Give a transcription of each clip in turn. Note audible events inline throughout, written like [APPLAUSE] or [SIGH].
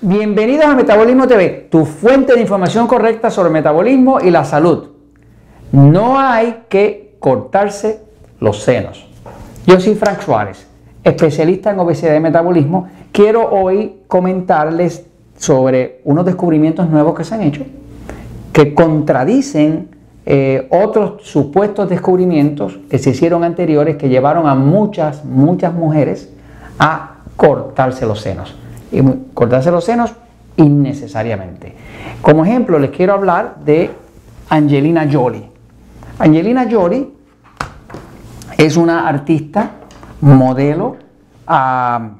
bienvenidos a Metabolismo TV, tu fuente de información correcta sobre metabolismo y la salud. No hay que cortarse los senos. Yo soy Frank Suárez, especialista en obesidad y metabolismo. Quiero hoy comentarles sobre unos descubrimientos nuevos que se han hecho que contradicen eh, otros supuestos descubrimientos que se hicieron anteriores que llevaron a muchas, muchas mujeres a cortarse los senos cortarse los senos innecesariamente. Como ejemplo, les quiero hablar de Angelina Jolie. Angelina Jolie es una artista, modelo, ah,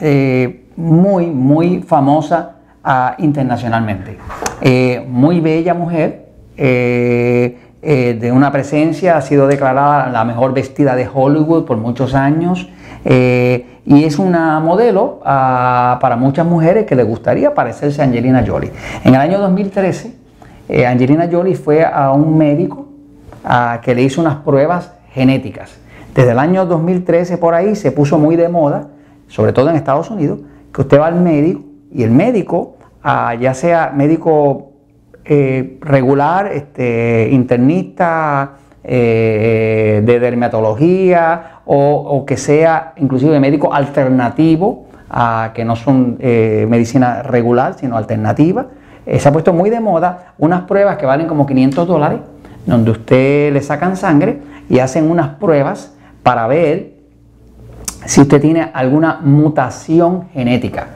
eh, muy, muy famosa ah, internacionalmente. Eh, muy bella mujer, eh, de una presencia, ha sido declarada la mejor vestida de Hollywood por muchos años. Eh, y es una modelo ah, para muchas mujeres que les gustaría parecerse a Angelina Jolie. En el año 2013, eh, Angelina Jolie fue a un médico ah, que le hizo unas pruebas genéticas. Desde el año 2013 por ahí se puso muy de moda, sobre todo en Estados Unidos, que usted va al médico y el médico, ah, ya sea médico eh, regular, este, internista, de dermatología o, que sea inclusive médico alternativo, a, que no son eh, medicina regular, sino alternativa. Eh, se ha puesto muy de moda unas pruebas que valen como 500 dólares, donde usted le sacan sangre y hacen unas pruebas para ver si usted tiene alguna mutación genética.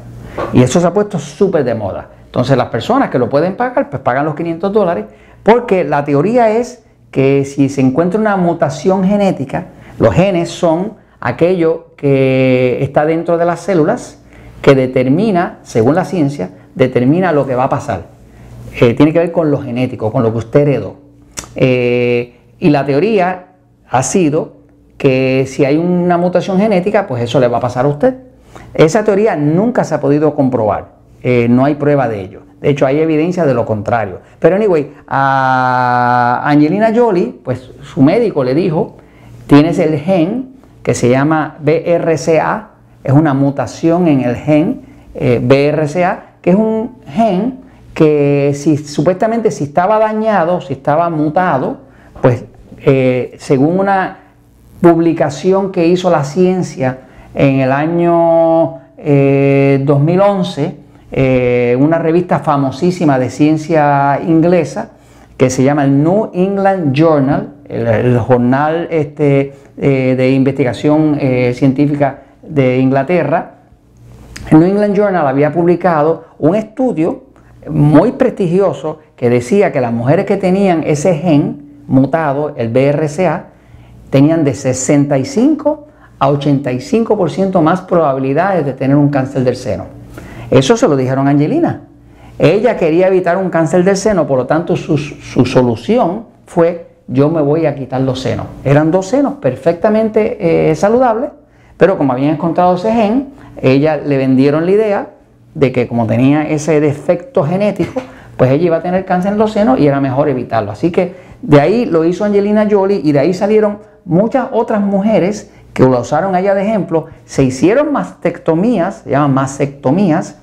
Y eso se ha puesto súper de moda. Entonces las personas que lo pueden pagar, pues pagan los 500 dólares, porque la teoría es que si se encuentra una mutación genética, los genes son aquello que está dentro de las células que determina, según la ciencia, determina lo que va a pasar. Eh, tiene que ver con lo genético, con lo que usted heredó. Eh, y la teoría ha sido que si hay una mutación genética, pues eso le va a pasar a usted. Esa teoría nunca se ha podido comprobar, eh, no hay prueba de ello. De hecho, hay evidencia de lo contrario. Pero anyway, a Angelina Jolie, pues su médico le dijo Tienes el gen que se llama BRCA, es una mutación en el gen eh, BRCA, que es un gen que supuestamente si estaba dañado, si estaba mutado, pues eh, según una publicación que hizo la ciencia en el año 2011, eh, una revista famosísima de ciencia inglesa que se llama el New England Journal, el, jornal este, eh, de investigación eh, científica de Inglaterra, el New England Journal había publicado un estudio muy prestigioso que decía que las mujeres que tenían ese gen mutado, el BRCA, tenían de 65 a 85% más probabilidades de tener un cáncer del seno. Eso se lo dijeron a Angelina. Ella quería evitar un cáncer del seno, por lo tanto su, su solución fue yo me voy a quitar los senos. Eran dos senos perfectamente eh, saludables, pero como habían encontrado ese gen, ella le vendieron la idea de que como tenía ese defecto genético, pues ella iba a tener cáncer en los senos y era mejor evitarlo. Así que de ahí lo hizo Angelina Jolie y de ahí salieron muchas otras mujeres que lo usaron allá de ejemplo, se hicieron mastectomías, se llaman mastectomías,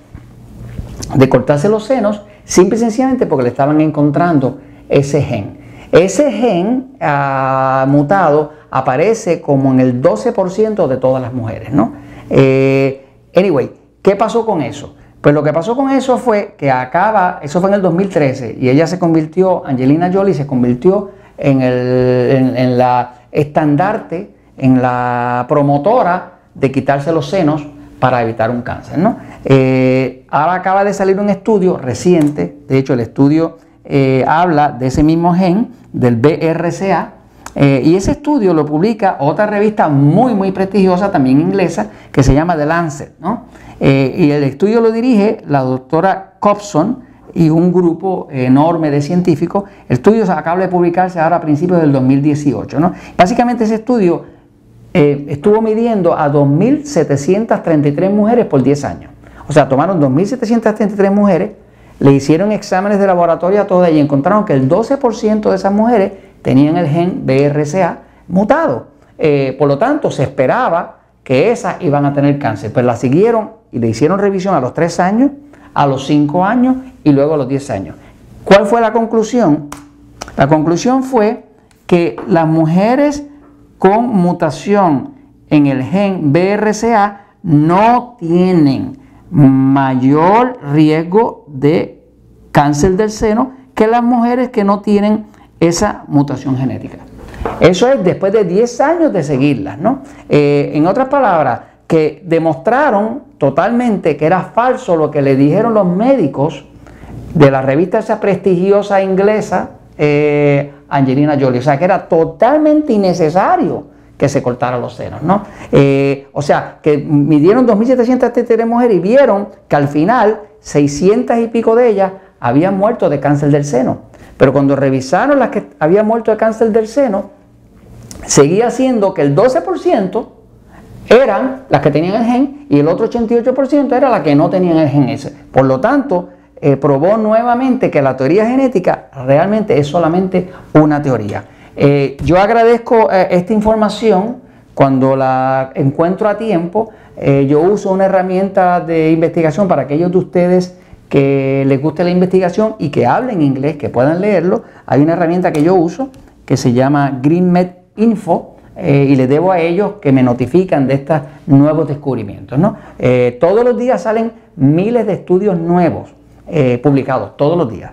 de cortarse los senos, simple y sencillamente porque le estaban encontrando ese gen. Ese gen ah, mutado aparece como en el 12% de todas las mujeres, ¿no? Eh, anyway, ¿qué pasó con eso? Pues lo que pasó con eso fue que acaba, eso fue en el 2013, y ella se convirtió, Angelina Jolie se convirtió en, el, la estandarte, en la promotora de quitarse los senos para evitar un cáncer. ¿no? Eh, ahora acaba de salir un estudio reciente, de hecho el estudio eh, habla de ese mismo gen, del BRCA, eh, y ese estudio lo publica otra revista muy, muy prestigiosa, también inglesa, que se llama The Lancet. Eh, y el estudio lo dirige la doctora Copson y un grupo enorme de científicos. El estudio acaba de publicarse ahora a principios del 2018. ¿no? Básicamente ese estudio estuvo midiendo a 2.733 mujeres por 10 años. O sea, tomaron 2.733 mujeres le hicieron exámenes de laboratorio a todas y encontraron que el 12% de esas mujeres tenían el gen BRCA mutado. Eh, por lo tanto, se esperaba que esas iban a tener cáncer. Pues la siguieron y le hicieron revisión a los tres años, a los 5 años y luego a los 10 años. ¿Cuál fue la conclusión? La conclusión fue que las mujeres con mutación en el gen BRCA no tienen mayor riesgo de cáncer del seno que las mujeres que no tienen esa mutación genética. Eso es después de 10 años de seguirlas, ¿no? Eh, en otras palabras, que demostraron totalmente que era falso lo que le dijeron los médicos de la revista esa prestigiosa inglesa, eh, Angelina Jolie. O sea, que era totalmente innecesario que se cortaran los senos, ¿no? Eh, o sea, que midieron 2.700 tetas de mujeres y vieron que al final 600 y pico de ellas habían muerto de cáncer del seno. Pero cuando revisaron las que habían muerto de cáncer del seno, seguía siendo que el 12% eran las que tenían el gen y el otro 88% era la que no tenían el gen ese. Por lo tanto, eh, probó nuevamente que la teoría genética realmente es solamente una teoría. Eh, yo agradezco eh, esta información cuando la encuentro a tiempo. yo uso una herramienta de investigación para aquellos de ustedes que les guste la investigación y que hablen inglés, que puedan leerlo. Hay una herramienta que yo uso que se llama GreenMed Info. y les debo a ellos que me notifican de estos nuevos descubrimientos. todos los días salen miles de estudios nuevos eh, publicados todos los días,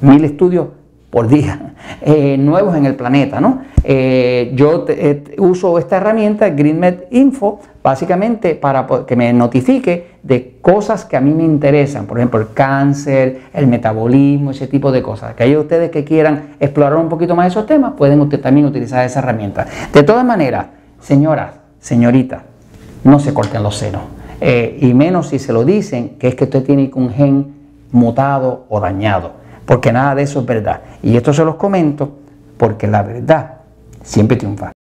mil estudios por día, [LAUGHS] eh, nuevos en el planeta. ¿no? Eh, yo uso esta herramienta, GreenMed Info, básicamente para que me notifique de cosas que a mí me interesan, por ejemplo, el cáncer, el metabolismo, ese tipo de cosas. Aquellos ustedes que quieran explorar un poquito más esos temas, pueden también utilizar esa herramienta. De todas maneras, señoras, señoritas, no se corten los senos. y menos si se lo dicen que es que usted tiene un gen mutado o dañado, porque nada de eso es verdad. Y esto se los comento porque la verdad siempre triunfa.